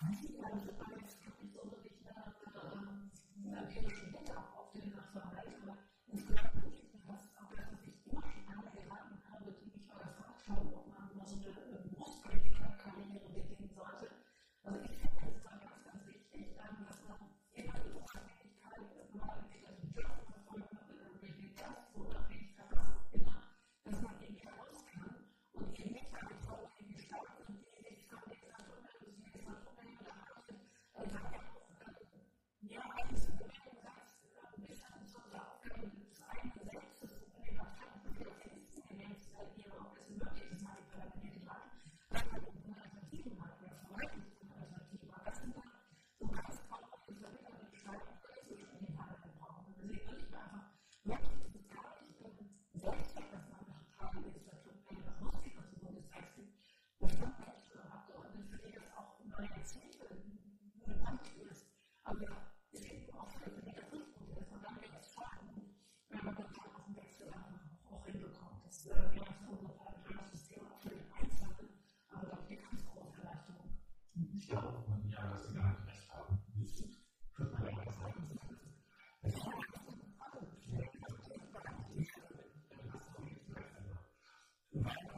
Ich weiß nicht, also ich meine, Right.